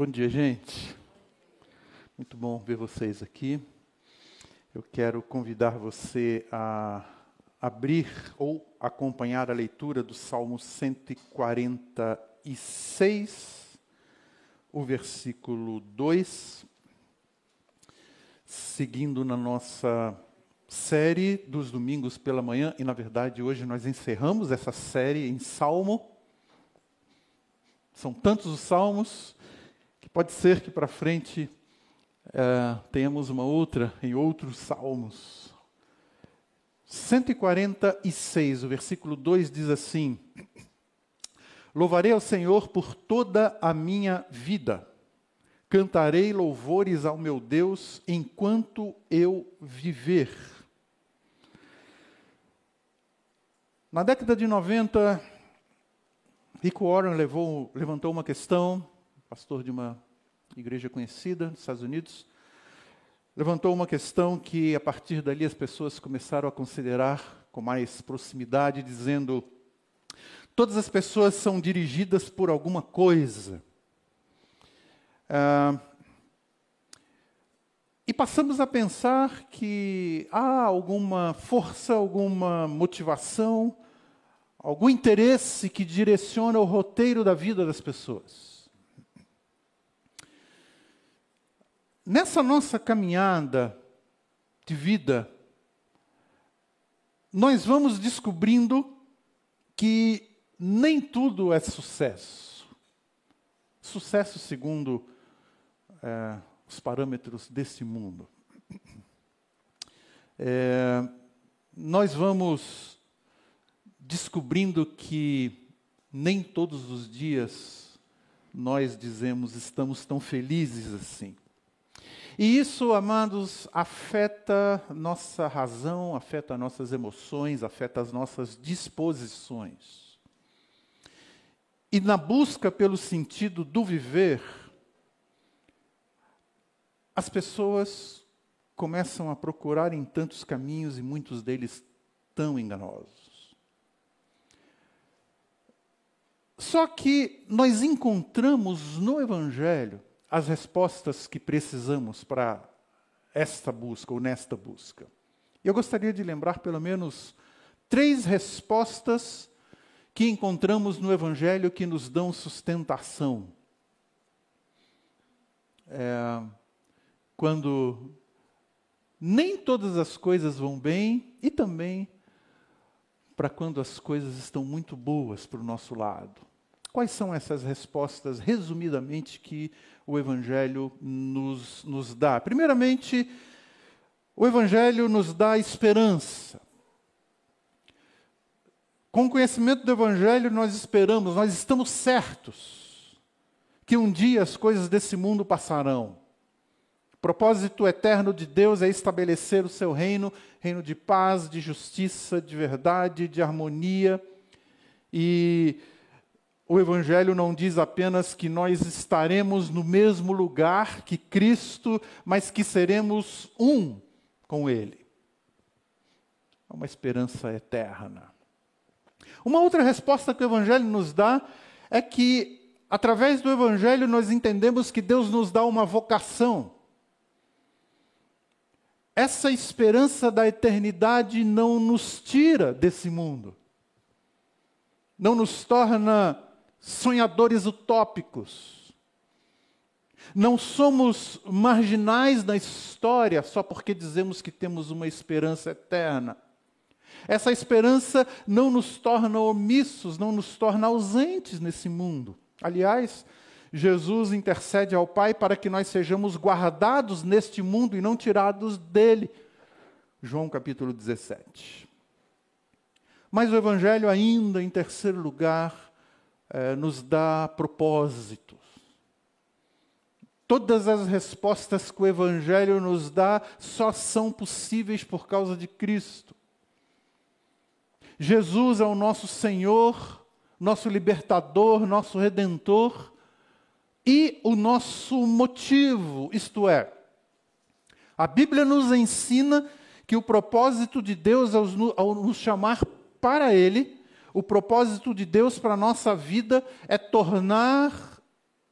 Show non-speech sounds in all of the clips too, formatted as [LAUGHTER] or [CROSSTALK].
Bom dia, gente. Muito bom ver vocês aqui. Eu quero convidar você a abrir ou acompanhar a leitura do Salmo 146, o versículo 2, seguindo na nossa série dos domingos pela manhã, e na verdade hoje nós encerramos essa série em Salmo. São tantos os salmos pode ser que para frente uh, tenhamos uma outra em outros salmos. 146, o versículo 2 diz assim: Louvarei ao Senhor por toda a minha vida, cantarei louvores ao meu Deus enquanto eu viver. Na década de 90, Rick Warren levou, levantou uma questão, pastor de uma igreja conhecida nos Estados Unidos, levantou uma questão que a partir dali as pessoas começaram a considerar com mais proximidade, dizendo: todas as pessoas são dirigidas por alguma coisa. Ah, e passamos a pensar que há alguma força, alguma motivação, algum interesse que direciona o roteiro da vida das pessoas. Nessa nossa caminhada de vida, nós vamos descobrindo que nem tudo é sucesso. Sucesso segundo é, os parâmetros desse mundo. É, nós vamos descobrindo que nem todos os dias nós dizemos estamos tão felizes assim. E isso, amados, afeta nossa razão, afeta nossas emoções, afeta as nossas disposições. E na busca pelo sentido do viver, as pessoas começam a procurar em tantos caminhos e muitos deles tão enganosos. Só que nós encontramos no Evangelho as respostas que precisamos para esta busca ou nesta busca. Eu gostaria de lembrar pelo menos três respostas que encontramos no Evangelho que nos dão sustentação. É, quando nem todas as coisas vão bem e também para quando as coisas estão muito boas para o nosso lado. Quais são essas respostas, resumidamente, que o Evangelho nos, nos dá? Primeiramente, o Evangelho nos dá esperança. Com o conhecimento do Evangelho, nós esperamos, nós estamos certos que um dia as coisas desse mundo passarão. O propósito eterno de Deus é estabelecer o seu reino, reino de paz, de justiça, de verdade, de harmonia. E o Evangelho não diz apenas que nós estaremos no mesmo lugar que Cristo, mas que seremos um com Ele. É uma esperança eterna. Uma outra resposta que o Evangelho nos dá é que, através do Evangelho, nós entendemos que Deus nos dá uma vocação. Essa esperança da eternidade não nos tira desse mundo, não nos torna sonhadores utópicos. Não somos marginais na história só porque dizemos que temos uma esperança eterna. Essa esperança não nos torna omissos, não nos torna ausentes nesse mundo. Aliás, Jesus intercede ao Pai para que nós sejamos guardados neste mundo e não tirados dele. João capítulo 17. Mas o Evangelho, ainda em terceiro lugar, eh, nos dá propósitos. Todas as respostas que o Evangelho nos dá só são possíveis por causa de Cristo. Jesus é o nosso Senhor, nosso libertador, nosso redentor e o nosso motivo, isto é, a Bíblia nos ensina que o propósito de Deus ao nos chamar para Ele o propósito de Deus para a nossa vida é tornar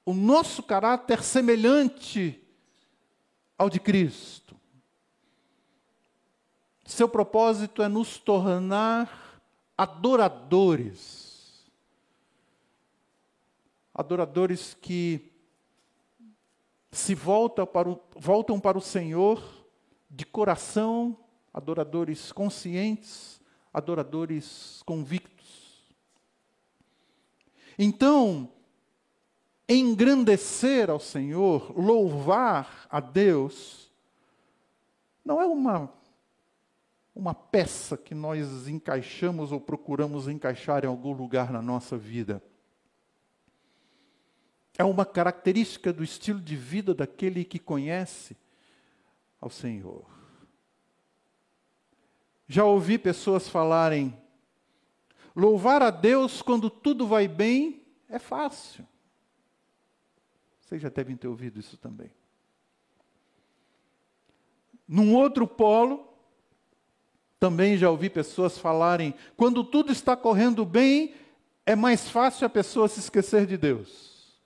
o nosso caráter semelhante ao de Cristo. Seu propósito é nos tornar adoradores. Adoradores que se voltam para o, voltam para o Senhor de coração, adoradores conscientes, adoradores convictos. Então, engrandecer ao Senhor, louvar a Deus, não é uma, uma peça que nós encaixamos ou procuramos encaixar em algum lugar na nossa vida. É uma característica do estilo de vida daquele que conhece ao Senhor. Já ouvi pessoas falarem: louvar a Deus quando tudo vai bem é fácil. Vocês já devem ter ouvido isso também. Num outro polo, também já ouvi pessoas falarem: quando tudo está correndo bem, é mais fácil a pessoa se esquecer de Deus.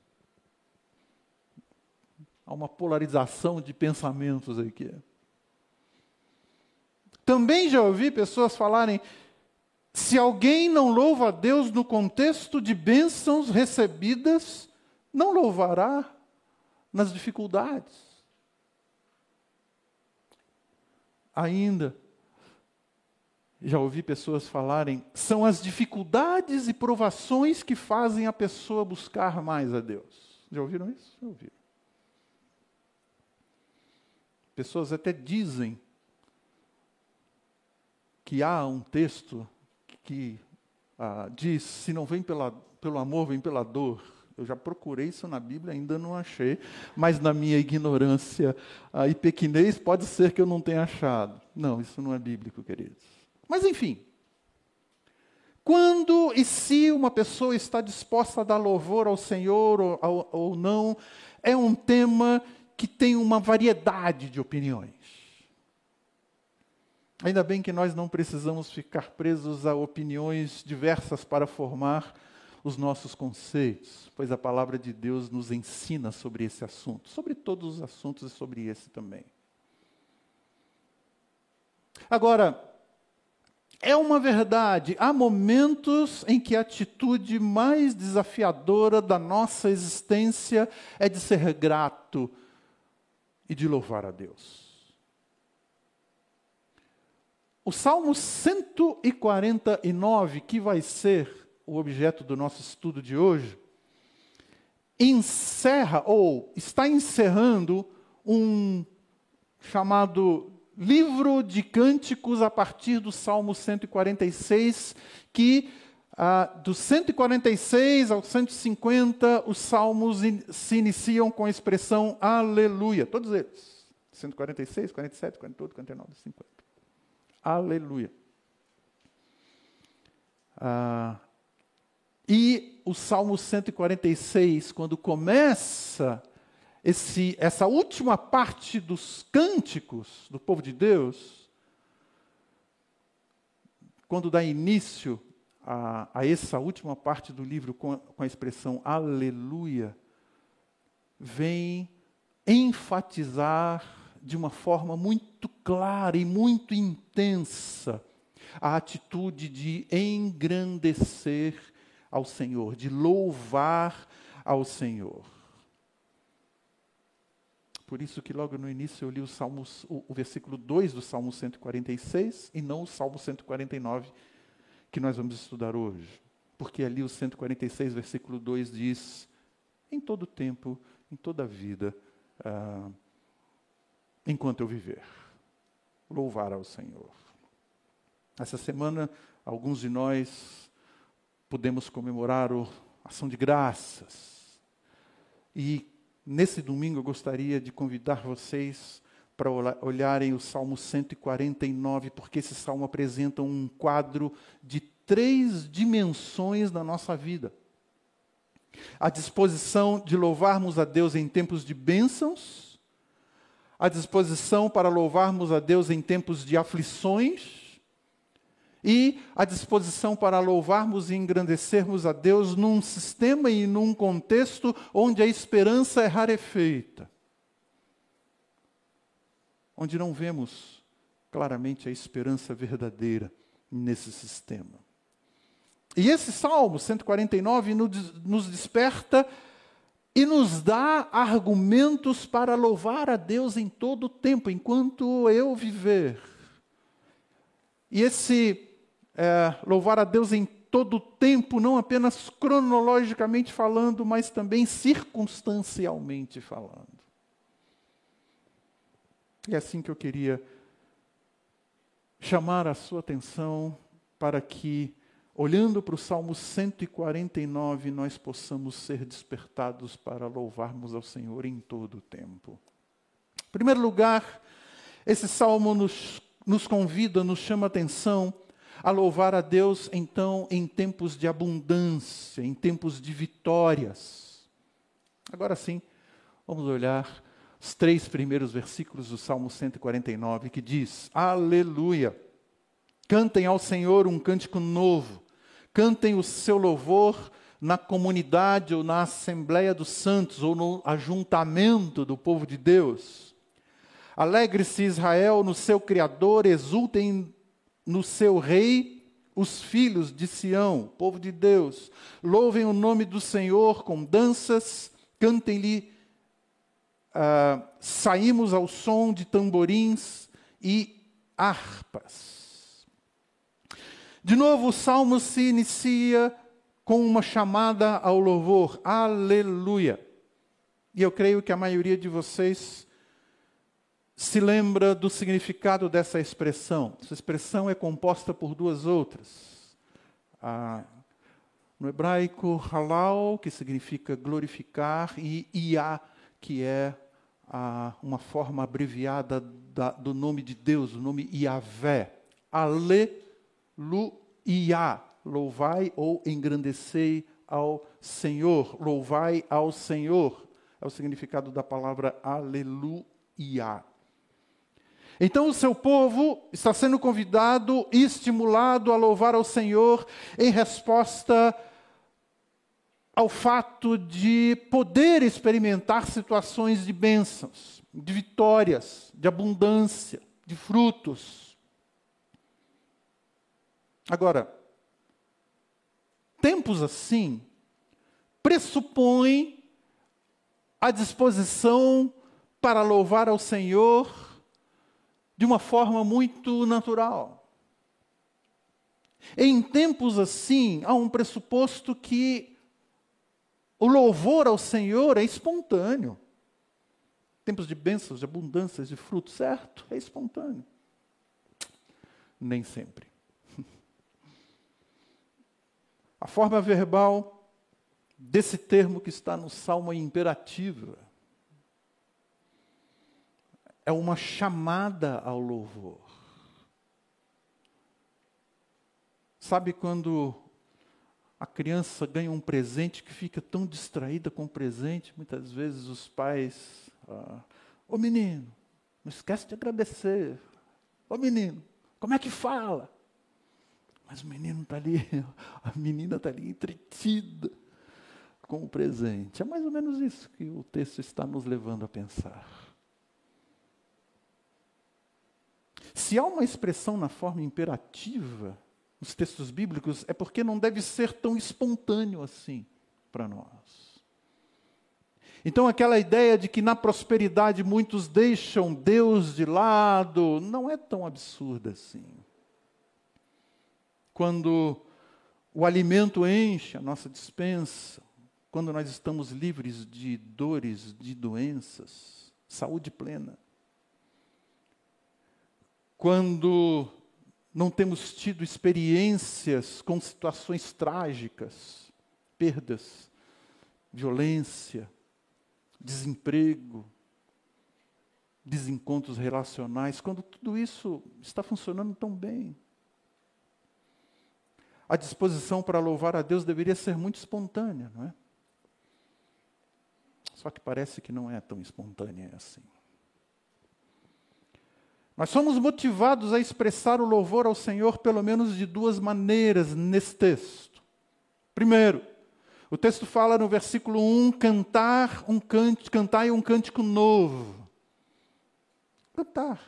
Há uma polarização de pensamentos aqui. Também já ouvi pessoas falarem: se alguém não louva a Deus no contexto de bênçãos recebidas, não louvará nas dificuldades. Ainda, já ouvi pessoas falarem: são as dificuldades e provações que fazem a pessoa buscar mais a Deus. Já ouviram isso? Já ouviram. Pessoas até dizem que há um texto que ah, diz: se não vem pela, pelo amor, vem pela dor. Eu já procurei isso na Bíblia, ainda não achei, mas na minha ignorância ah, e pequinez pode ser que eu não tenha achado. Não, isso não é bíblico, queridos. Mas enfim, quando e se uma pessoa está disposta a dar louvor ao Senhor ou, ou não, é um tema que tem uma variedade de opiniões. Ainda bem que nós não precisamos ficar presos a opiniões diversas para formar os nossos conceitos, pois a palavra de Deus nos ensina sobre esse assunto, sobre todos os assuntos e sobre esse também. Agora, é uma verdade, há momentos em que a atitude mais desafiadora da nossa existência é de ser grato e de louvar a Deus. O Salmo 149, que vai ser o objeto do nosso estudo de hoje, encerra ou está encerrando um chamado livro de cânticos a partir do Salmo 146, que ah, do 146 ao 150, os salmos in, se iniciam com a expressão aleluia. Todos eles. 146, 47, 48, 49, 50. Aleluia. Ah, e o Salmo 146, quando começa esse, essa última parte dos cânticos do povo de Deus, quando dá início a, a essa última parte do livro com, com a expressão aleluia, vem enfatizar de uma forma muito clara e muito intensa a atitude de engrandecer ao Senhor, de louvar ao Senhor. Por isso que logo no início eu li o, Salmos, o, o versículo 2 do Salmo 146 e não o Salmo 149, que nós vamos estudar hoje. Porque ali o 146, versículo 2 diz: Em todo tempo, em toda vida, ah, enquanto eu viver, louvar ao Senhor. Essa semana, alguns de nós pudemos comemorar a ação de graças. E nesse domingo eu gostaria de convidar vocês para olharem o Salmo 149, porque esse salmo apresenta um quadro de três dimensões na nossa vida. A disposição de louvarmos a Deus em tempos de bênçãos, a disposição para louvarmos a Deus em tempos de aflições, e a disposição para louvarmos e engrandecermos a Deus num sistema e num contexto onde a esperança é rarefeita, onde não vemos claramente a esperança verdadeira nesse sistema. E esse Salmo 149 nos desperta e nos dá argumentos para louvar a Deus em todo o tempo, enquanto eu viver. E esse é, louvar a Deus em todo o tempo, não apenas cronologicamente falando, mas também circunstancialmente falando. É assim que eu queria chamar a sua atenção para que, olhando para o Salmo 149, nós possamos ser despertados para louvarmos ao Senhor em todo o tempo. Em primeiro lugar, esse salmo nos, nos convida, nos chama a atenção a louvar a Deus, então, em tempos de abundância, em tempos de vitórias. Agora sim, vamos olhar os três primeiros versículos do Salmo 149, que diz: Aleluia! Cantem ao Senhor um cântico novo, cantem o seu louvor na comunidade ou na Assembleia dos Santos ou no ajuntamento do povo de Deus. Alegre-se Israel no seu Criador, exultem no seu rei os filhos de Sião, povo de Deus. Louvem o nome do Senhor com danças, cantem-lhe. Uh, saímos ao som de tamborins e harpas. De novo, o salmo se inicia com uma chamada ao louvor, aleluia. E eu creio que a maioria de vocês se lembra do significado dessa expressão. Essa expressão é composta por duas outras. Ah, no hebraico, halal, que significa glorificar, e iá, que é ah, uma forma abreviada da, do nome de Deus, o nome Iavé. Aleluia, louvai ou engrandecei ao Senhor, louvai ao Senhor. É o significado da palavra aleluia. Então o seu povo está sendo convidado e estimulado a louvar ao Senhor em resposta ao fato de poder experimentar situações de bênçãos, de vitórias, de abundância, de frutos. Agora, tempos assim pressupõem a disposição para louvar ao Senhor de uma forma muito natural. Em tempos assim, há um pressuposto que o louvor ao Senhor é espontâneo. Tempos de bênçãos, de abundâncias, de frutos, certo? É espontâneo. Nem sempre. A forma verbal desse termo que está no Salmo é imperativa é uma chamada ao louvor. Sabe quando a criança ganha um presente que fica tão distraída com o presente, muitas vezes os pais, ah, ô menino, não esquece de agradecer. Ô menino, como é que fala? Mas o menino está ali, [LAUGHS] a menina está ali entretida com o presente. É mais ou menos isso que o texto está nos levando a pensar. Se há uma expressão na forma imperativa nos textos bíblicos, é porque não deve ser tão espontâneo assim para nós. Então, aquela ideia de que na prosperidade muitos deixam Deus de lado, não é tão absurda assim. Quando o alimento enche a nossa dispensa, quando nós estamos livres de dores, de doenças, saúde plena, quando não temos tido experiências com situações trágicas, perdas, violência, desemprego, desencontros relacionais, quando tudo isso está funcionando tão bem. A disposição para louvar a Deus deveria ser muito espontânea, não é? Só que parece que não é tão espontânea assim. Nós somos motivados a expressar o louvor ao Senhor pelo menos de duas maneiras nesse texto. Primeiro, o texto fala no versículo 1, cantar um cântico, cantai um cântico novo. Cantar.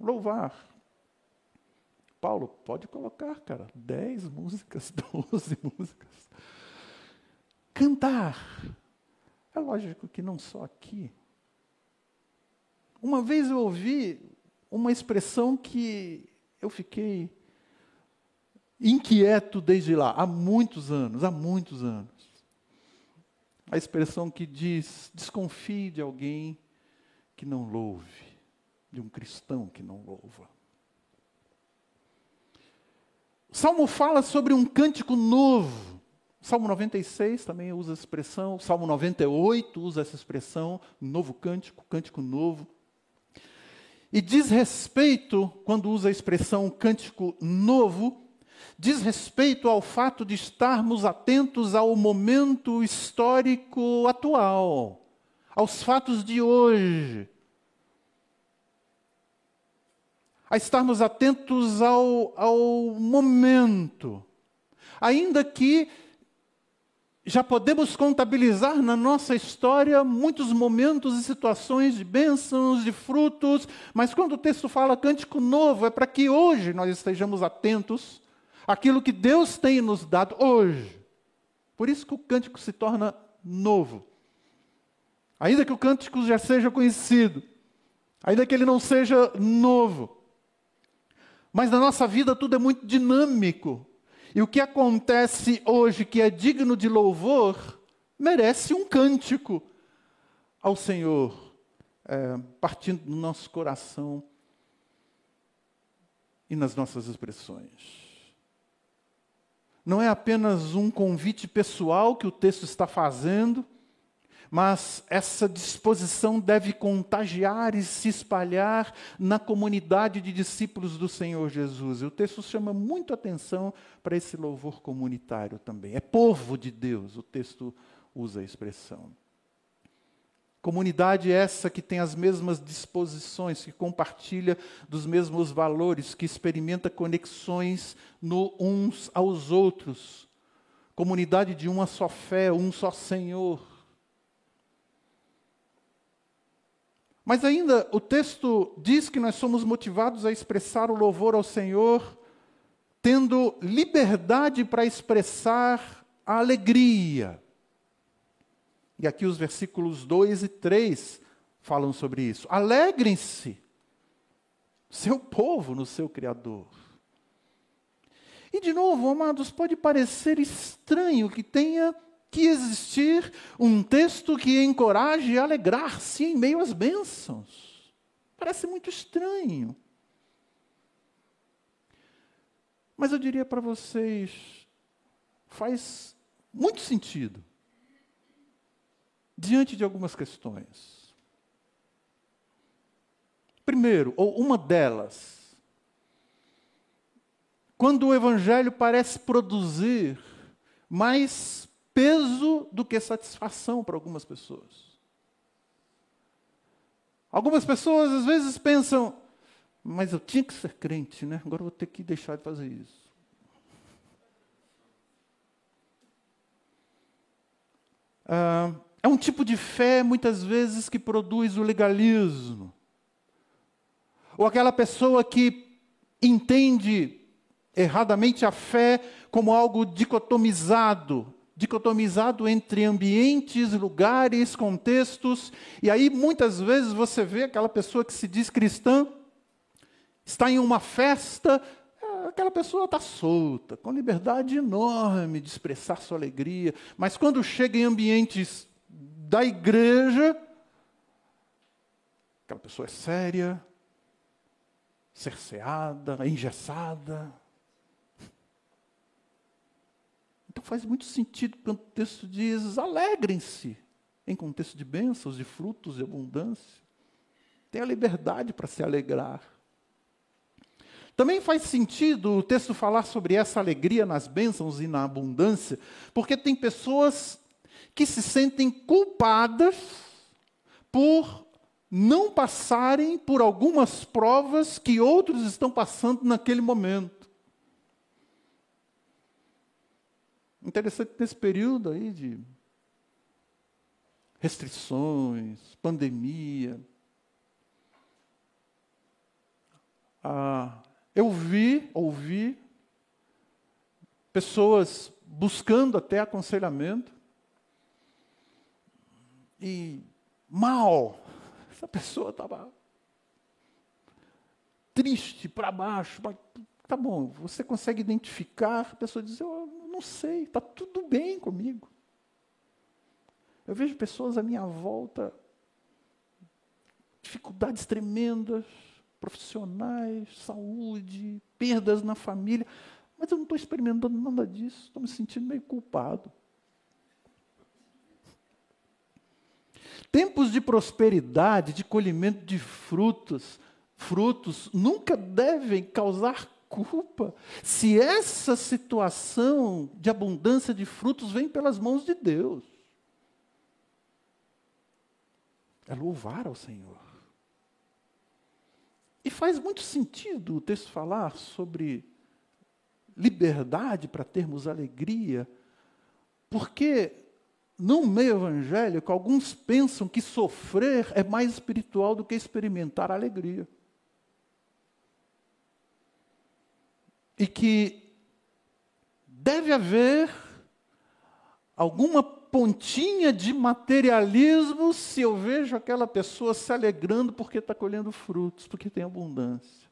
Louvar. Paulo, pode colocar, cara, 10 músicas, [LAUGHS] 12 músicas. Cantar. É lógico que não só aqui. Uma vez eu ouvi uma expressão que eu fiquei inquieto desde lá, há muitos anos, há muitos anos. A expressão que diz: desconfie de alguém que não louve, de um cristão que não louva. O Salmo fala sobre um cântico novo. O Salmo 96 também usa essa expressão, o Salmo 98 usa essa expressão, novo cântico, cântico novo. E diz respeito, quando usa a expressão cântico novo, diz respeito ao fato de estarmos atentos ao momento histórico atual, aos fatos de hoje. A estarmos atentos ao, ao momento. Ainda que já podemos contabilizar na nossa história muitos momentos e situações de bênçãos, de frutos, mas quando o texto fala cântico novo, é para que hoje nós estejamos atentos aquilo que Deus tem nos dado hoje. Por isso que o cântico se torna novo. Ainda que o cântico já seja conhecido, ainda que ele não seja novo. Mas na nossa vida tudo é muito dinâmico. E o que acontece hoje que é digno de louvor, merece um cântico ao Senhor, é, partindo do nosso coração e nas nossas expressões. Não é apenas um convite pessoal que o texto está fazendo, mas essa disposição deve contagiar e se espalhar na comunidade de discípulos do Senhor Jesus. E o texto chama muito atenção para esse louvor comunitário também. É povo de Deus, o texto usa a expressão. Comunidade essa que tem as mesmas disposições, que compartilha dos mesmos valores, que experimenta conexões no uns aos outros. Comunidade de uma só fé, um só Senhor. Mas ainda o texto diz que nós somos motivados a expressar o louvor ao Senhor, tendo liberdade para expressar a alegria. E aqui os versículos 2 e 3 falam sobre isso. Alegrem-se, seu povo no seu Criador. E de novo, amados, pode parecer estranho que tenha que existir um texto que encoraje a alegrar-se em meio às bênçãos. Parece muito estranho. Mas eu diria para vocês, faz muito sentido diante de algumas questões. Primeiro, ou uma delas, quando o Evangelho parece produzir mais peso do que satisfação para algumas pessoas. Algumas pessoas às vezes pensam, mas eu tinha que ser crente, né? Agora eu vou ter que deixar de fazer isso. Ah, é um tipo de fé, muitas vezes, que produz o legalismo. Ou aquela pessoa que entende erradamente a fé como algo dicotomizado dicotomizado entre ambientes, lugares, contextos, e aí muitas vezes você vê aquela pessoa que se diz cristã, está em uma festa, é, aquela pessoa está solta, com liberdade enorme de expressar sua alegria, mas quando chega em ambientes da igreja, aquela pessoa é séria, cerceada, engessada. Então faz muito sentido quando o texto diz: alegrem-se, em contexto de bênçãos, de frutos, de abundância. Tenha liberdade para se alegrar. Também faz sentido o texto falar sobre essa alegria nas bênçãos e na abundância, porque tem pessoas que se sentem culpadas por não passarem por algumas provas que outros estão passando naquele momento. Interessante nesse período aí de restrições, pandemia. Ah, eu vi, ouvi pessoas buscando até aconselhamento e mal essa pessoa estava triste, para baixo. Tá bom, você consegue identificar, a pessoa diz, eu não sei, está tudo bem comigo. Eu vejo pessoas à minha volta, dificuldades tremendas, profissionais, saúde, perdas na família, mas eu não estou experimentando nada disso, estou me sentindo meio culpado. Tempos de prosperidade, de colhimento de frutos, frutos nunca devem causar culpa. Se essa situação de abundância de frutos vem pelas mãos de Deus. É louvar ao Senhor. E faz muito sentido o texto falar sobre liberdade para termos alegria, porque no meio evangélico, alguns pensam que sofrer é mais espiritual do que experimentar alegria. E que deve haver alguma pontinha de materialismo se eu vejo aquela pessoa se alegrando porque está colhendo frutos, porque tem abundância.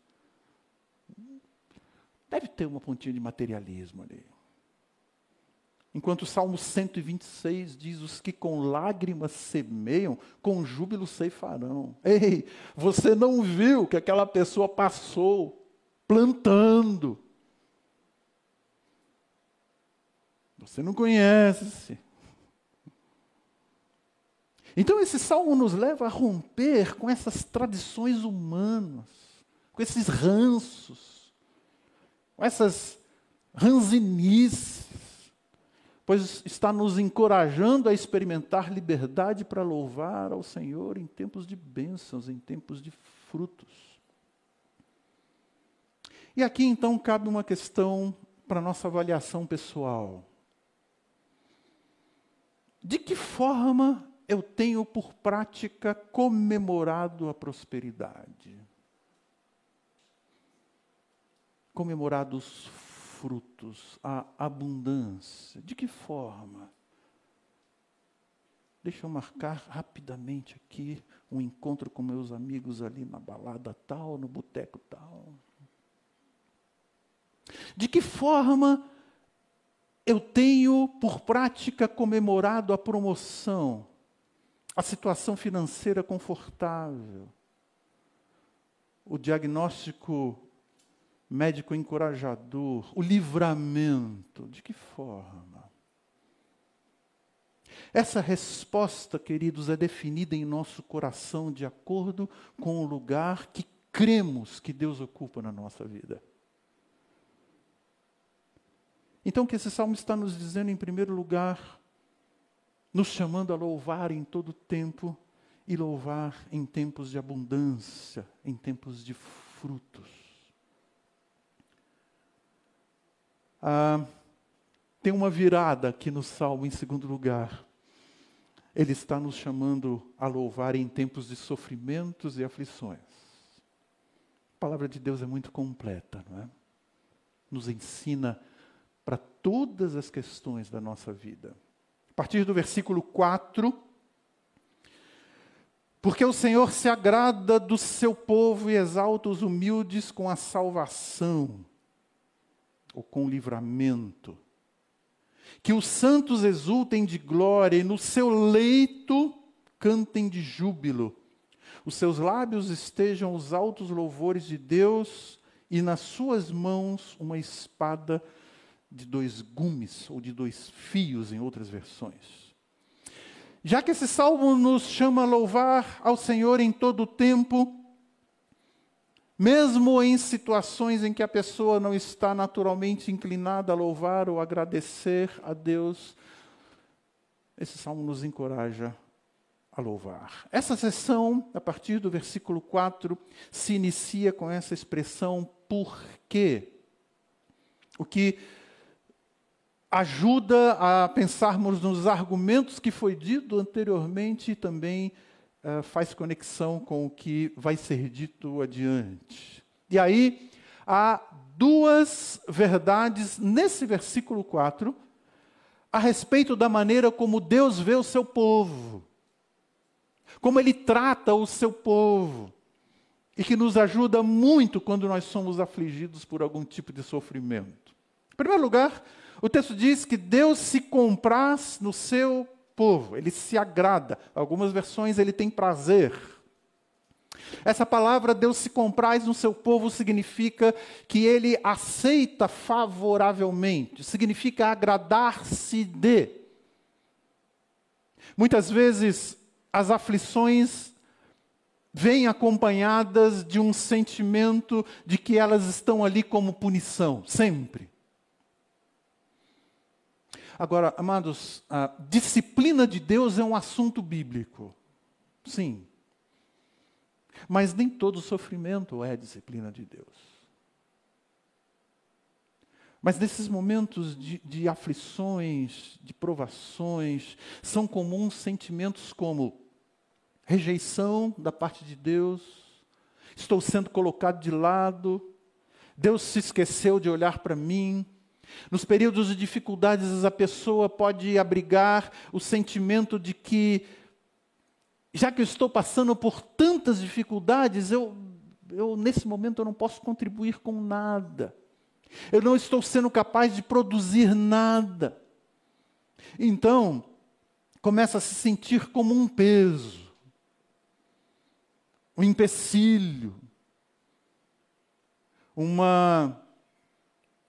Deve ter uma pontinha de materialismo ali. Enquanto o Salmo 126 diz: Os que com lágrimas semeiam, com júbilo ceifarão. Ei, você não viu que aquela pessoa passou plantando. Você não conhece. Então, esse salmo nos leva a romper com essas tradições humanas, com esses ranços, com essas ranzinices pois está nos encorajando a experimentar liberdade para louvar ao Senhor em tempos de bênçãos, em tempos de frutos. E aqui então cabe uma questão para nossa avaliação pessoal. De que forma eu tenho por prática comemorado a prosperidade? Comemorado os frutos, a abundância. De que forma? Deixa eu marcar rapidamente aqui um encontro com meus amigos ali na balada tal, no boteco tal. De que forma eu tenho por prática comemorado a promoção, a situação financeira confortável, o diagnóstico médico encorajador, o livramento. De que forma? Essa resposta, queridos, é definida em nosso coração de acordo com o lugar que cremos que Deus ocupa na nossa vida. Então, o que esse salmo está nos dizendo, em primeiro lugar, nos chamando a louvar em todo tempo e louvar em tempos de abundância, em tempos de frutos. Ah, tem uma virada aqui no Salmo, em segundo lugar. Ele está nos chamando a louvar em tempos de sofrimentos e aflições. A palavra de Deus é muito completa, não é? Nos ensina para todas as questões da nossa vida. A partir do versículo 4, porque o Senhor se agrada do seu povo e exalta os humildes com a salvação ou com livramento. Que os santos exultem de glória e no seu leito cantem de júbilo. Os seus lábios estejam os altos louvores de Deus e nas suas mãos uma espada de dois gumes ou de dois fios, em outras versões. Já que esse salmo nos chama a louvar ao Senhor em todo o tempo, mesmo em situações em que a pessoa não está naturalmente inclinada a louvar ou agradecer a Deus, esse salmo nos encoraja a louvar. Essa sessão, a partir do versículo 4, se inicia com essa expressão por quê? O que ajuda a pensarmos nos argumentos que foi dito anteriormente e também uh, faz conexão com o que vai ser dito adiante. E aí, há duas verdades nesse versículo 4 a respeito da maneira como Deus vê o seu povo, como Ele trata o seu povo, e que nos ajuda muito quando nós somos afligidos por algum tipo de sofrimento. Em primeiro lugar, o texto diz que Deus se compraz no seu povo, ele se agrada. Algumas versões ele tem prazer. Essa palavra Deus se compraz no seu povo significa que ele aceita favoravelmente, significa agradar-se de. Muitas vezes as aflições vêm acompanhadas de um sentimento de que elas estão ali como punição, sempre. Agora, amados, a disciplina de Deus é um assunto bíblico. Sim. Mas nem todo sofrimento é disciplina de Deus. Mas nesses momentos de, de, aflições, de provações, são comuns sentimentos como rejeição da parte de Deus, estou sendo colocado de lado, Deus se esqueceu de olhar para mim, nos períodos de dificuldades, a pessoa pode abrigar o sentimento de que, já que eu estou passando por tantas dificuldades, eu, eu nesse momento eu não posso contribuir com nada. Eu não estou sendo capaz de produzir nada. Então, começa a se sentir como um peso, um empecilho, uma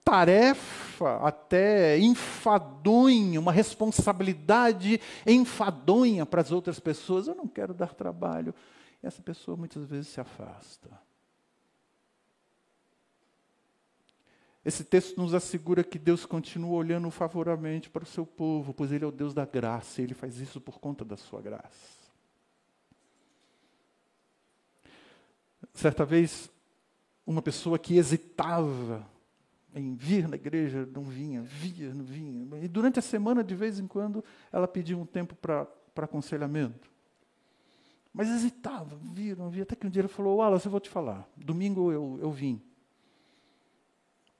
tarefa até enfadonha, uma responsabilidade enfadonha para as outras pessoas. Eu não quero dar trabalho. E essa pessoa muitas vezes se afasta. Esse texto nos assegura que Deus continua olhando favoravelmente para o seu povo, pois Ele é o Deus da graça, e Ele faz isso por conta da sua graça. Certa vez, uma pessoa que hesitava em vir na igreja, não vinha, via, não vinha. E durante a semana, de vez em quando, ela pedia um tempo para aconselhamento. Mas hesitava, via, não via, até que um dia ela falou, Wallace, eu vou te falar, domingo eu, eu vim.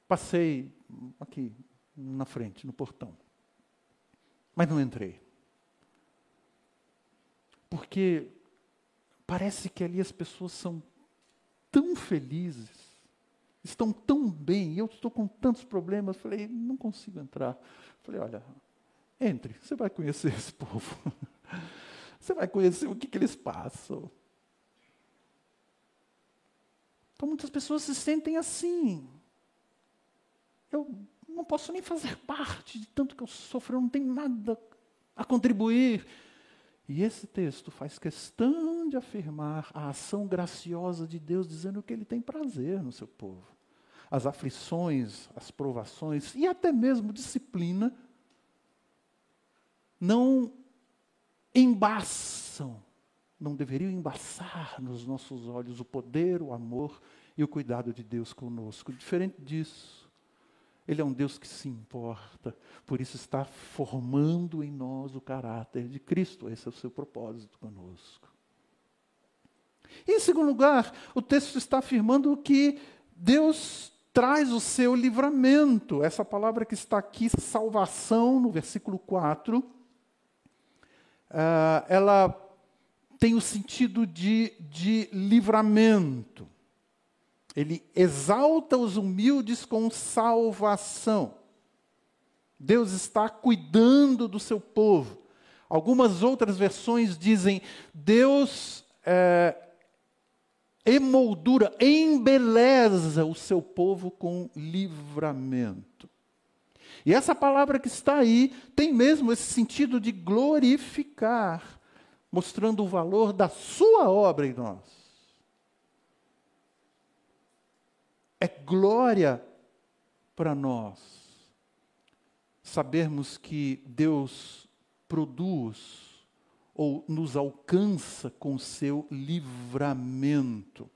Passei aqui, na frente, no portão. Mas não entrei. Porque parece que ali as pessoas são tão felizes, estão tão bem, eu estou com tantos problemas. Falei, não consigo entrar. Falei, olha, entre, você vai conhecer esse povo. [LAUGHS] Você vai conhecer o que, que eles passam. Então muitas pessoas se sentem assim. Eu não posso nem fazer parte de tanto que eu sofro, eu não tenho nada a contribuir. E esse texto faz questão de afirmar a ação graciosa de Deus, dizendo que Ele tem prazer no seu povo as aflições, as provações e até mesmo disciplina não embaçam, não deveriam embaçar nos nossos olhos o poder, o amor e o cuidado de Deus conosco. Diferente disso, Ele é um Deus que se importa, por isso está formando em nós o caráter de Cristo. Esse é o seu propósito conosco. E, em segundo lugar, o texto está afirmando que Deus traz o seu livramento. Essa palavra que está aqui, salvação, no versículo 4, uh, ah, ela tem o sentido de, de livramento. Ele exalta os humildes com salvação. Deus está cuidando do seu povo. Algumas outras versões dizem: Deus é, emoldura, embeleza o seu povo com livramento. E essa palavra que está aí tem mesmo esse sentido de glorificar, mostrando o valor da sua obra em nós. É glória para nós sabermos que Deus produz ou nos alcança com seu livramento.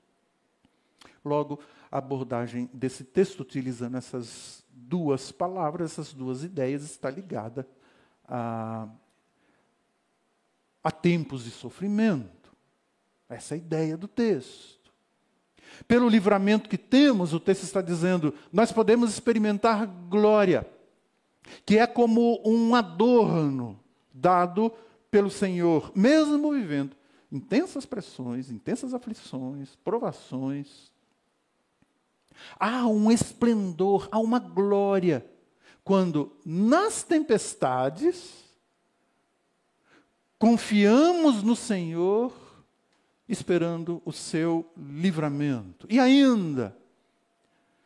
Logo, a abordagem desse texto, utilizando essas duas palavras, essas duas ideias, está ligada a, a tempos de sofrimento. Essa é a ideia do texto. Pelo livramento que temos, o texto está dizendo, nós podemos experimentar glória, que é como um adorno dado pelo Senhor, mesmo vivendo intensas pressões, intensas aflições, provações. Há um esplendor, há uma glória, quando nas tempestades confiamos no Senhor esperando o seu livramento. E ainda,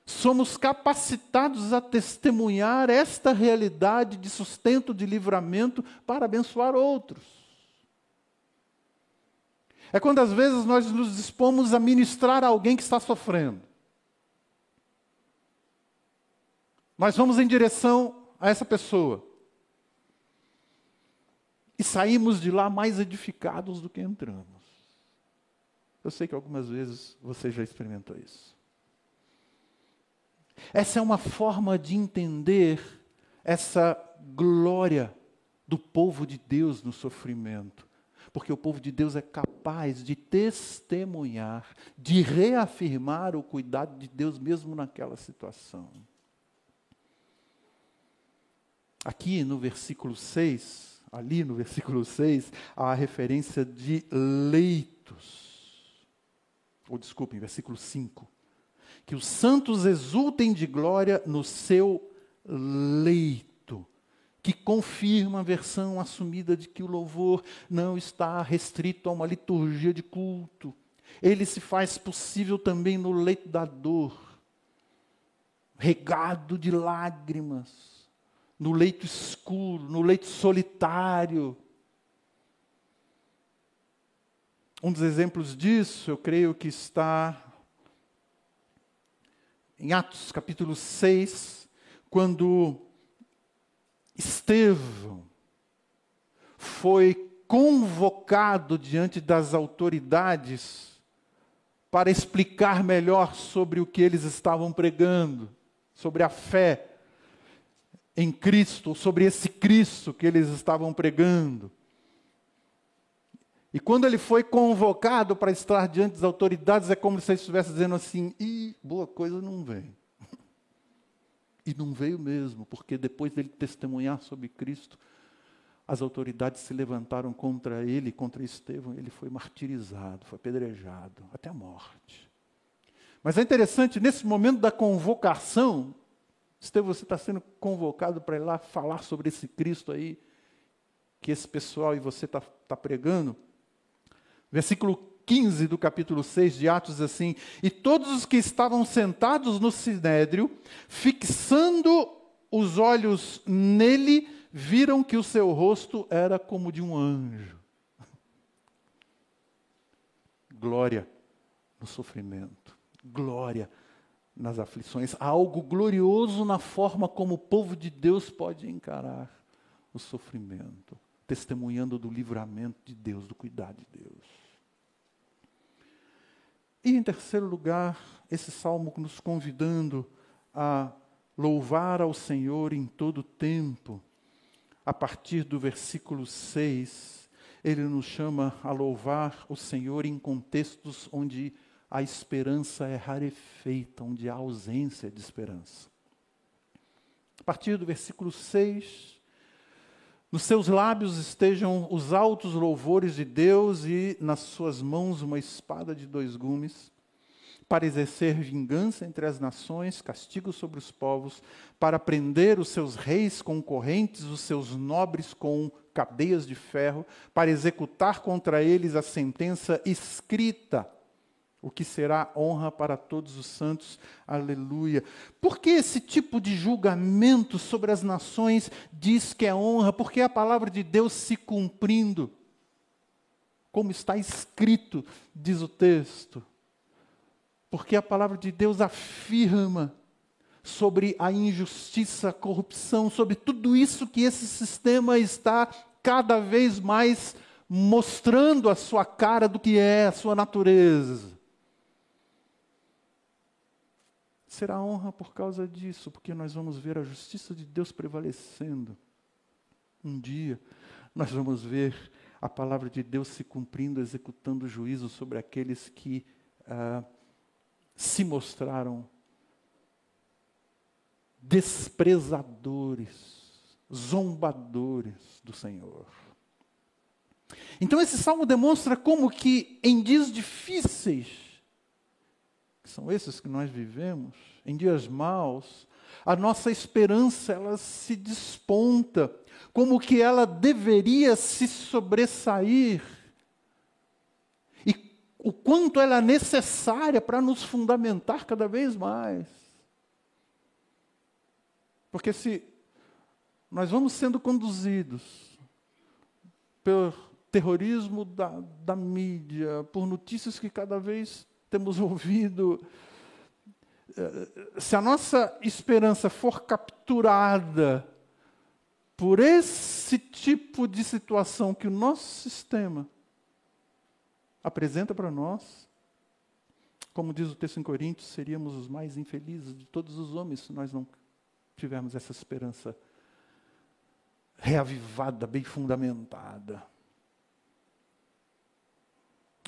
somos capacitados a testemunhar esta realidade de sustento, de livramento, para abençoar outros. É quando às vezes nós nos dispomos a ministrar a alguém que está sofrendo. Nós vamos em direção a essa pessoa. E saímos de lá mais edificados do que entramos. Eu sei que algumas vezes você já experimentou isso. Essa é uma forma de entender essa glória do povo de Deus no sofrimento. Porque o povo de Deus é capaz de testemunhar, de reafirmar o cuidado de Deus mesmo naquela situação. Aqui no versículo 6, ali no versículo 6, há a referência de leitos ou desculpem, versículo 5. Que os santos exultem de glória no seu leito, que confirma a versão assumida de que o louvor não está restrito a uma liturgia de culto. Ele se faz possível também no leito da dor, regado de lágrimas, no leito escuro, no leito solitário, Um dos exemplos disso, eu creio que está em Atos capítulo 6, quando Estevão foi convocado diante das autoridades para explicar melhor sobre o que eles estavam pregando, sobre a fé em Cristo, sobre esse Cristo que eles estavam pregando. E quando ele foi convocado para estar diante das autoridades, é como se ele estivesse dizendo assim: e boa coisa não vem. [LAUGHS] E não veio mesmo, porque depois dele testemunhar sobre Cristo, as autoridades se levantaram contra ele, contra Estevão, ele foi martirizado, foi apedrejado, até a morte. Mas é interessante, nesse momento da convocação, Estevão, você está sendo convocado para ir lá falar sobre esse Cristo aí, que esse pessoal e você está tá pregando. Versículo 15 do capítulo 6 de Atos assim: E todos os que estavam sentados no sinédrio, fixando os olhos nele, viram que o seu rosto era como de um anjo. [LAUGHS] Glória no sofrimento, glória nas aflições, há algo glorioso na forma como o povo de Deus pode encarar o sofrimento testemunhando do livramento de Deus, do cuidado de Deus. E em terceiro lugar, esse salmo nos convidando a louvar ao Senhor em todo tempo. A partir do versículo 6, ele nos chama a louvar o Senhor em contextos onde a esperança é rarefeita, onde há ausência de esperança. A partir do versículo 6, nos seus lábios estejam os altos louvores de Deus e nas suas mãos uma espada de dois gumes, para exercer vingança entre as nações, castigo sobre os povos, para prender os seus reis com correntes, os seus nobres com cadeias de ferro, para executar contra eles a sentença escrita o que será honra para todos os santos. Aleluia. Por que esse tipo de julgamento sobre as nações diz que é honra? Porque a palavra de Deus se cumprindo, como está escrito, diz o texto. Porque a palavra de Deus afirma sobre a injustiça, a corrupção, sobre tudo isso que esse sistema está cada vez mais mostrando a sua cara do que é a sua natureza. Será honra por causa disso, porque nós vamos ver a justiça de Deus prevalecendo. Um dia, nós vamos ver a palavra de Deus se cumprindo, executando juízo sobre aqueles que ah, se mostraram desprezadores, zombadores do Senhor. Então esse salmo demonstra como que em dias difíceis, são esses que nós vivemos, em dias maus, a nossa esperança ela se desponta, como que ela deveria se sobressair. E o quanto ela é necessária para nos fundamentar cada vez mais. Porque se nós vamos sendo conduzidos pelo terrorismo da, da mídia, por notícias que cada vez temos [LAUGHS] ouvido, eh, se a nossa esperança for capturada por esse tipo de situação que o nosso sistema apresenta para nós, como diz o texto em Coríntios, seríamos os mais infelizes de todos os homens se nós não tivermos essa esperança reavivada, bem fundamentada.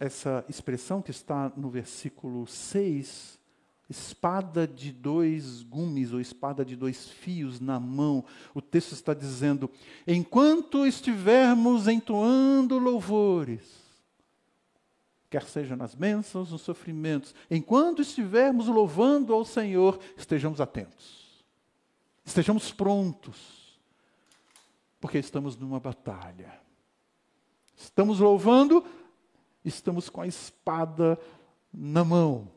Essa expressão que está no versículo 6, espada de dois gumes ou espada de dois fios na mão, o texto está dizendo: enquanto estivermos entoando louvores, quer seja nas bênçãos, nos sofrimentos, enquanto estivermos louvando ao Senhor, estejamos atentos. Estejamos prontos, porque estamos numa batalha. Estamos louvando, estamos com a espada na mão.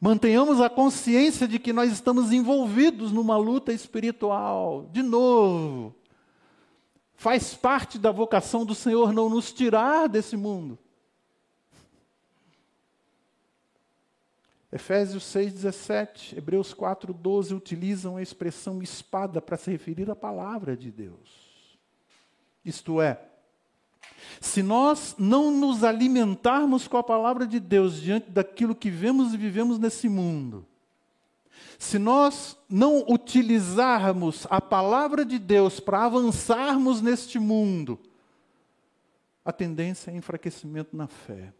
Mantenhamos a consciência de que nós estamos envolvidos numa luta espiritual. De novo, faz parte da vocação do Senhor não nos tirar desse mundo. Efésios 6,17, Hebreus 4,12 utilizam a expressão espada para se referir à palavra de Deus. Isto é, se nós não nos alimentarmos com a palavra de Deus diante daquilo que vemos e vivemos nesse mundo, se nós não utilizarmos a palavra de Deus para avançarmos neste mundo, a tendência é enfraquecimento na fé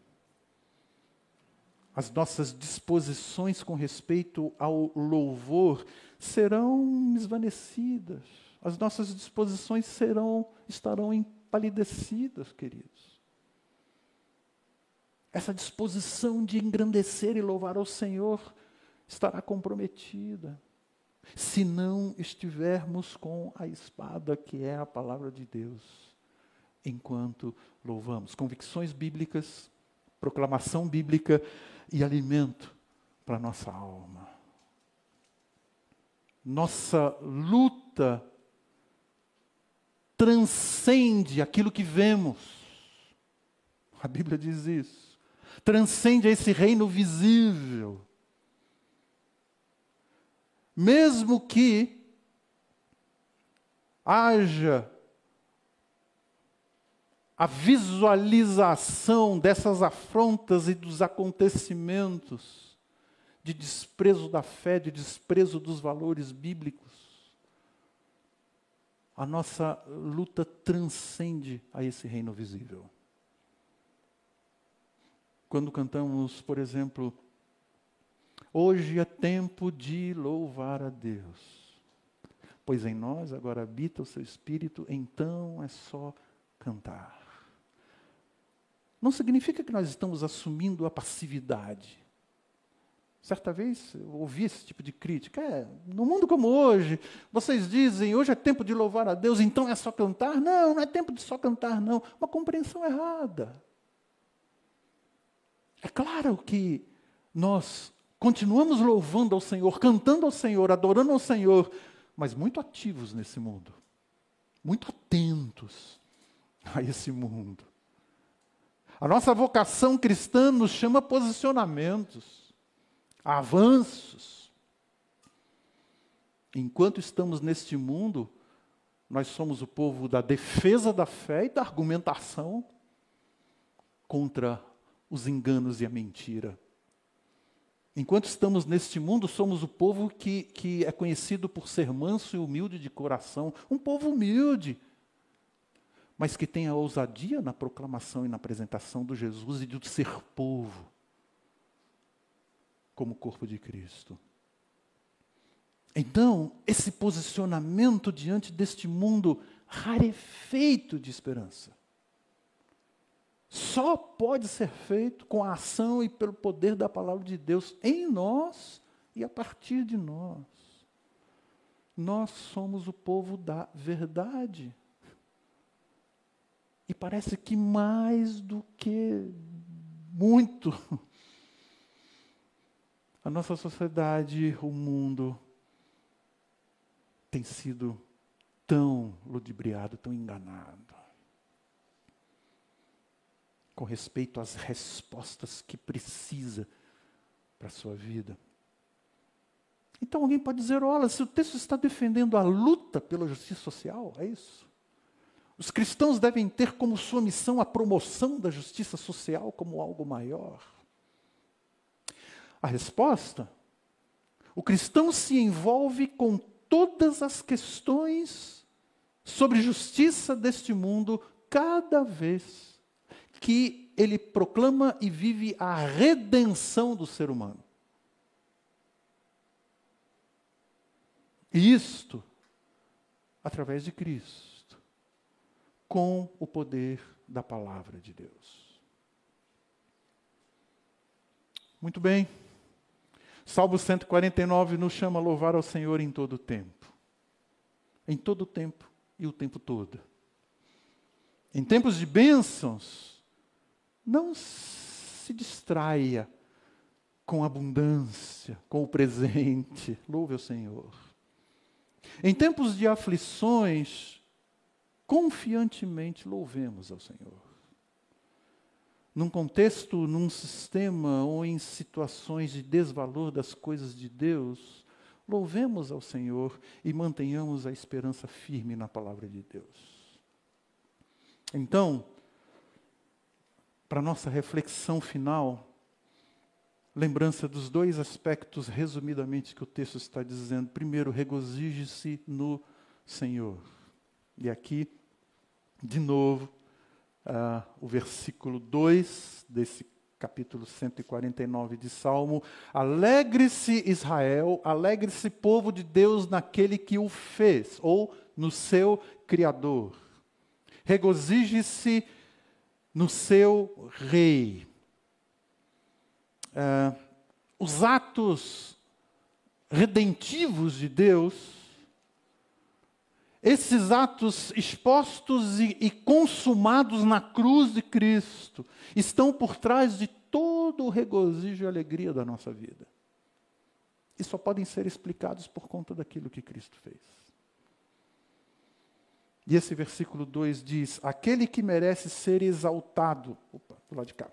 as nossas disposições com respeito ao louvor serão esvanecidas. As nossas disposições serão estarão empalidecidas, queridos. Essa disposição de engrandecer e louvar ao Senhor estará comprometida se não estivermos com a espada que é a palavra de Deus enquanto louvamos. Convicções bíblicas, proclamação bíblica e alimento para nossa alma. Nossa luta transcende aquilo que vemos. A Bíblia diz isso. Transcende esse reino visível. Mesmo que haja a visualização dessas afrontas e dos acontecimentos de desprezo da fé, de desprezo dos valores bíblicos. A nossa luta transcende a esse reino visível. Quando cantamos, por exemplo, Hoje é tempo de louvar a Deus, pois em nós agora habita o seu Espírito, então é só cantar não significa que nós estamos assumindo a passividade. Certa vez eu ouvi esse tipo de crítica. É, no mundo como hoje, vocês dizem, hoje é tempo de louvar a Deus, então é só cantar? Não, não é tempo de só cantar, não. Uma compreensão errada. É claro que nós continuamos louvando ao Senhor, cantando ao Senhor, adorando ao Senhor, mas muito ativos nesse mundo, muito atentos a esse mundo. A nossa vocação cristã nos chama posicionamentos, avanços. Enquanto estamos neste mundo, nós somos o povo da defesa da fé e da argumentação, contra os enganos e a mentira. Enquanto estamos neste mundo, somos o povo que, que é conhecido por ser manso e humilde de coração. Um povo humilde, mas que tem a ousadia na proclamação e na apresentação do Jesus e de ser povo, como corpo de Cristo. Então, esse posicionamento diante deste mundo rarefeito de esperança só pode ser feito com a ação e pelo poder da palavra de Deus em nós e a partir de nós. Nós somos o povo da verdade. E parece que mais do que muito, [LAUGHS] a nossa sociedade, o mundo, tem sido tão ludibriado, tão enganado com respeito às respostas que precisa para a sua vida. Então alguém pode dizer: olha, se o texto está defendendo a luta pela justiça social, é isso. Os cristãos devem ter como sua missão a promoção da justiça social como algo maior. A resposta: o cristão se envolve com todas as questões sobre justiça deste mundo cada vez que ele proclama e vive a redenção do ser humano. E isto através de Cristo, com o poder da palavra de Deus. Muito bem. Salmo 149 nos chama a louvar ao Senhor em todo o tempo. Em todo o tempo e o tempo todo. Em tempos de bênçãos, não se distraia com abundância, com o presente. [LAUGHS] Louve o Senhor. Em tempos de aflições, confiantemente louvemos ao Senhor. Num contexto, num sistema ou em situações de desvalor das coisas de Deus, louvemos ao Senhor e mantenhamos a esperança firme na palavra de Deus. Então, para nossa reflexão final, lembrança dos dois aspectos, resumidamente, que o texto está dizendo. Primeiro, regozije-se no Senhor. E aqui, de novo, uh, o versículo 2 desse capítulo 149 de Salmo. Alegre-se Israel, alegre-se povo de Deus naquele que o fez, ou no seu Criador. Regozije-se no seu rei. Uh, os atos redentivos de Deus, esses atos expostos e, e consumados na cruz de Cristo, estão por trás de todo o regozijo e alegria da nossa vida. E só podem ser explicados por conta daquilo que Cristo fez. E esse versículo 2 diz: Aquele que merece ser exaltado, opa, do lado de cá.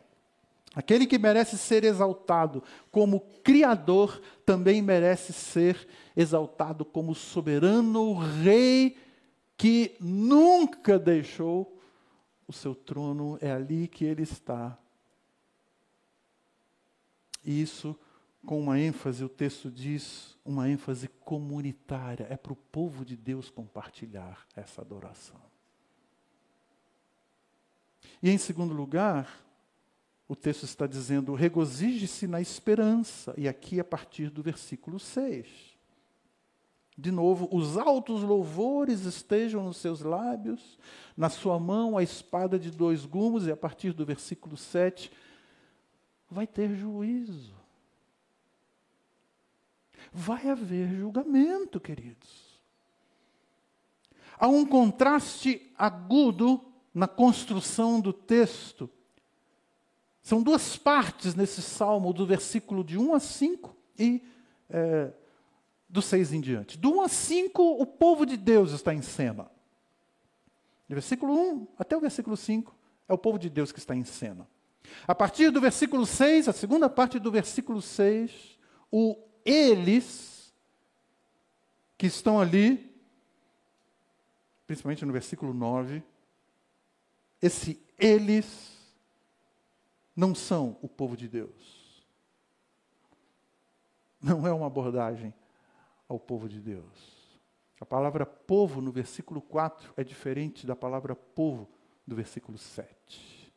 Aquele que merece ser exaltado como Criador também merece ser exaltado como soberano Rei que nunca deixou o seu trono, é ali que ele está. E isso com uma ênfase, o texto diz, uma ênfase comunitária. É para o povo de Deus compartilhar essa adoração. E em segundo lugar, o texto está dizendo: regozije-se na esperança. E aqui a partir do versículo 6. De novo, os altos louvores estejam nos seus lábios, na sua mão a espada de dois gumes, e a partir do versículo 7, vai ter juízo vai haver julgamento, queridos. Há um contraste agudo na construção do texto. São duas partes nesse salmo, do versículo de 1 a 5 e é, do 6 em diante. Do 1 a 5, o povo de Deus está em cena. Do versículo 1 até o versículo 5, é o povo de Deus que está em cena. A partir do versículo 6, a segunda parte do versículo 6, o eles que estão ali, principalmente no versículo 9, esse eles não são o povo de Deus. Não é uma abordagem ao povo de Deus. A palavra povo no versículo 4 é diferente da palavra povo do versículo 7.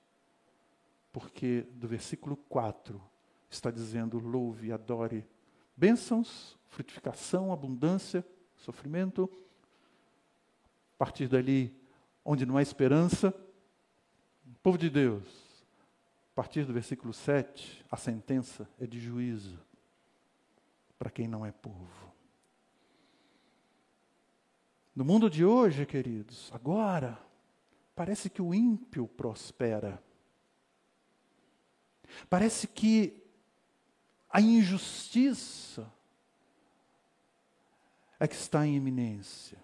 Porque do versículo 4 está dizendo: louve, adore, bênçãos, frutificação, abundância, sofrimento. A partir dali, onde não há esperança, povo de Deus. A partir do versículo 7, a sentença é de juízo para quem não é povo. No mundo de hoje, queridos, agora, parece que o ímpio prospera. Parece que a injustiça é que está em eminência.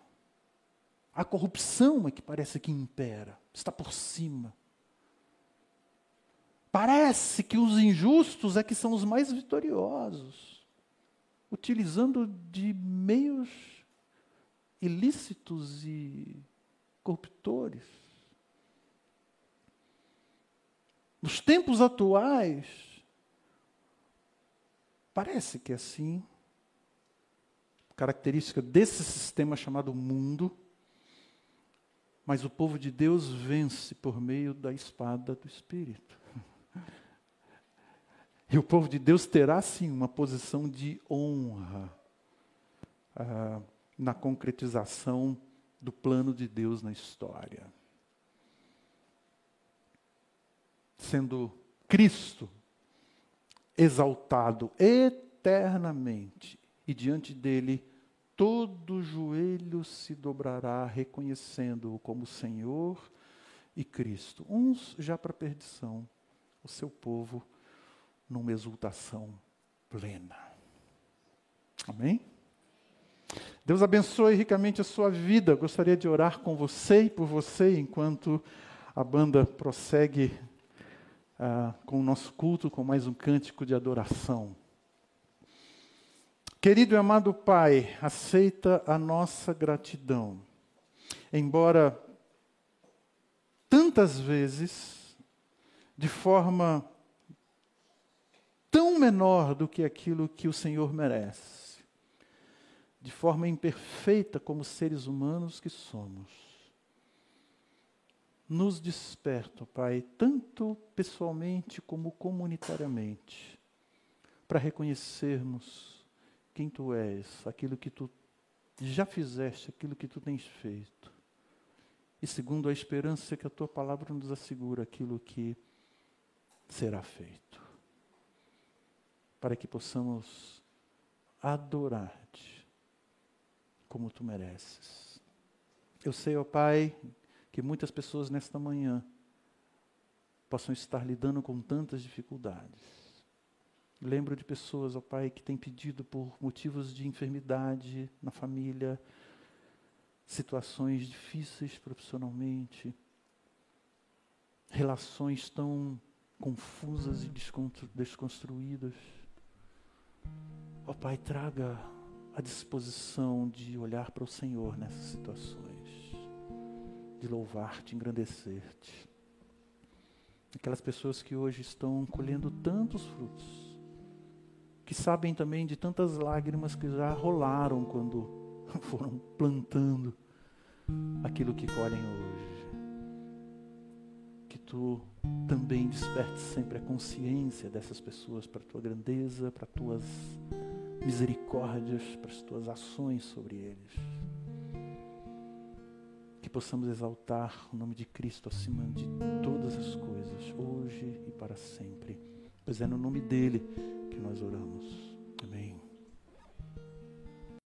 A corrupção é que parece que impera, está por cima. Parece que os injustos é que são os mais vitoriosos, utilizando de meios ilícitos e corruptores. Nos tempos atuais, parece que é assim, característica desse sistema chamado mundo, mas o povo de Deus vence por meio da espada do Espírito. E o povo de Deus terá sim uma posição de honra. Ah, na concretização do plano de Deus na história. Sendo Cristo exaltado eternamente, e diante dele todo joelho se dobrará, reconhecendo-o como Senhor e Cristo. Uns já para perdição, o seu povo numa exultação plena. Amém? Deus abençoe ricamente a sua vida. Gostaria de orar com você e por você enquanto a banda prossegue uh, com o nosso culto, com mais um cântico de adoração. Querido e amado Pai, aceita a nossa gratidão. Embora tantas vezes, de forma tão menor do que aquilo que o Senhor merece de forma imperfeita como seres humanos que somos. Nos desperta, Pai, tanto pessoalmente como comunitariamente, para reconhecermos quem Tu és, aquilo que Tu já fizeste, aquilo que Tu tens feito. E segundo a esperança que a Tua palavra nos assegura, aquilo que será feito. Para que possamos adorar-te como tu mereces. Eu sei, ó Pai, que muitas pessoas nesta manhã possam estar lidando com tantas dificuldades. Lembro de pessoas, ó Pai, que têm pedido por motivos de enfermidade na família, situações difíceis profissionalmente, relações tão confusas e desconstruídas. Ó Pai, traga a disposição de olhar para o Senhor nessas situações, de louvar-te, engrandecer-te. Aquelas pessoas que hoje estão colhendo tantos frutos, que sabem também de tantas lágrimas que já rolaram quando [LAUGHS] foram plantando aquilo que colhem hoje. Que tu também desperte sempre a consciência dessas pessoas para a tua grandeza, para tuas misericórdias para as tuas ações sobre eles. Que possamos exaltar o nome de Cristo acima de todas as coisas, hoje e para sempre. Pois é no nome dele que nós oramos.